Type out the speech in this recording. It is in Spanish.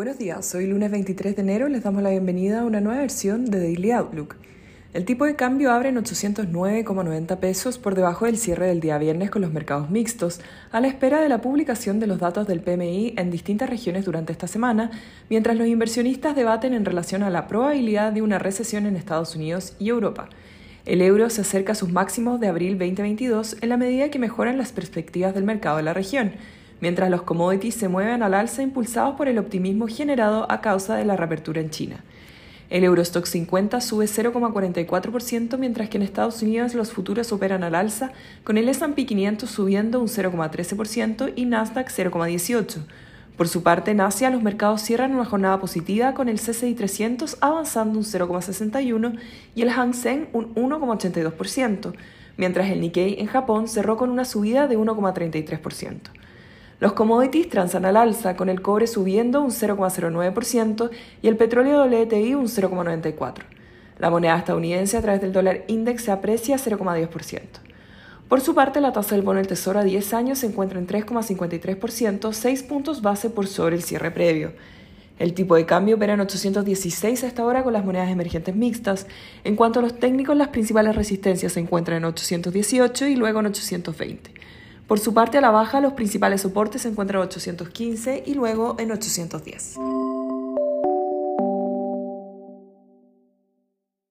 Buenos días, hoy lunes 23 de enero les damos la bienvenida a una nueva versión de Daily Outlook. El tipo de cambio abre en 809,90 pesos por debajo del cierre del día viernes con los mercados mixtos, a la espera de la publicación de los datos del PMI en distintas regiones durante esta semana, mientras los inversionistas debaten en relación a la probabilidad de una recesión en Estados Unidos y Europa. El euro se acerca a sus máximos de abril 2022 en la medida que mejoran las perspectivas del mercado de la región mientras los commodities se mueven al alza impulsados por el optimismo generado a causa de la reapertura en China. El Eurostock 50 sube 0,44%, mientras que en Estados Unidos los futuros operan al alza, con el S&P 500 subiendo un 0,13% y Nasdaq 0,18%. Por su parte, en Asia los mercados cierran una jornada positiva con el CCI 300 avanzando un 0,61 y el Hang Seng un 1,82%, mientras el Nikkei en Japón cerró con una subida de 1,33%. Los commodities transan al alza, con el cobre subiendo un 0,09% y el petróleo WTI un 0,94%. La moneda estadounidense a través del dólar index se aprecia 0,10%. Por su parte, la tasa del bono del Tesoro a 10 años se encuentra en 3,53%, 6 puntos base por sobre el cierre previo. El tipo de cambio opera en 816 hasta ahora con las monedas emergentes mixtas. En cuanto a los técnicos, las principales resistencias se encuentran en 818 y luego en 820. Por su parte, a la baja, los principales soportes se encuentran en 815 y luego en 810.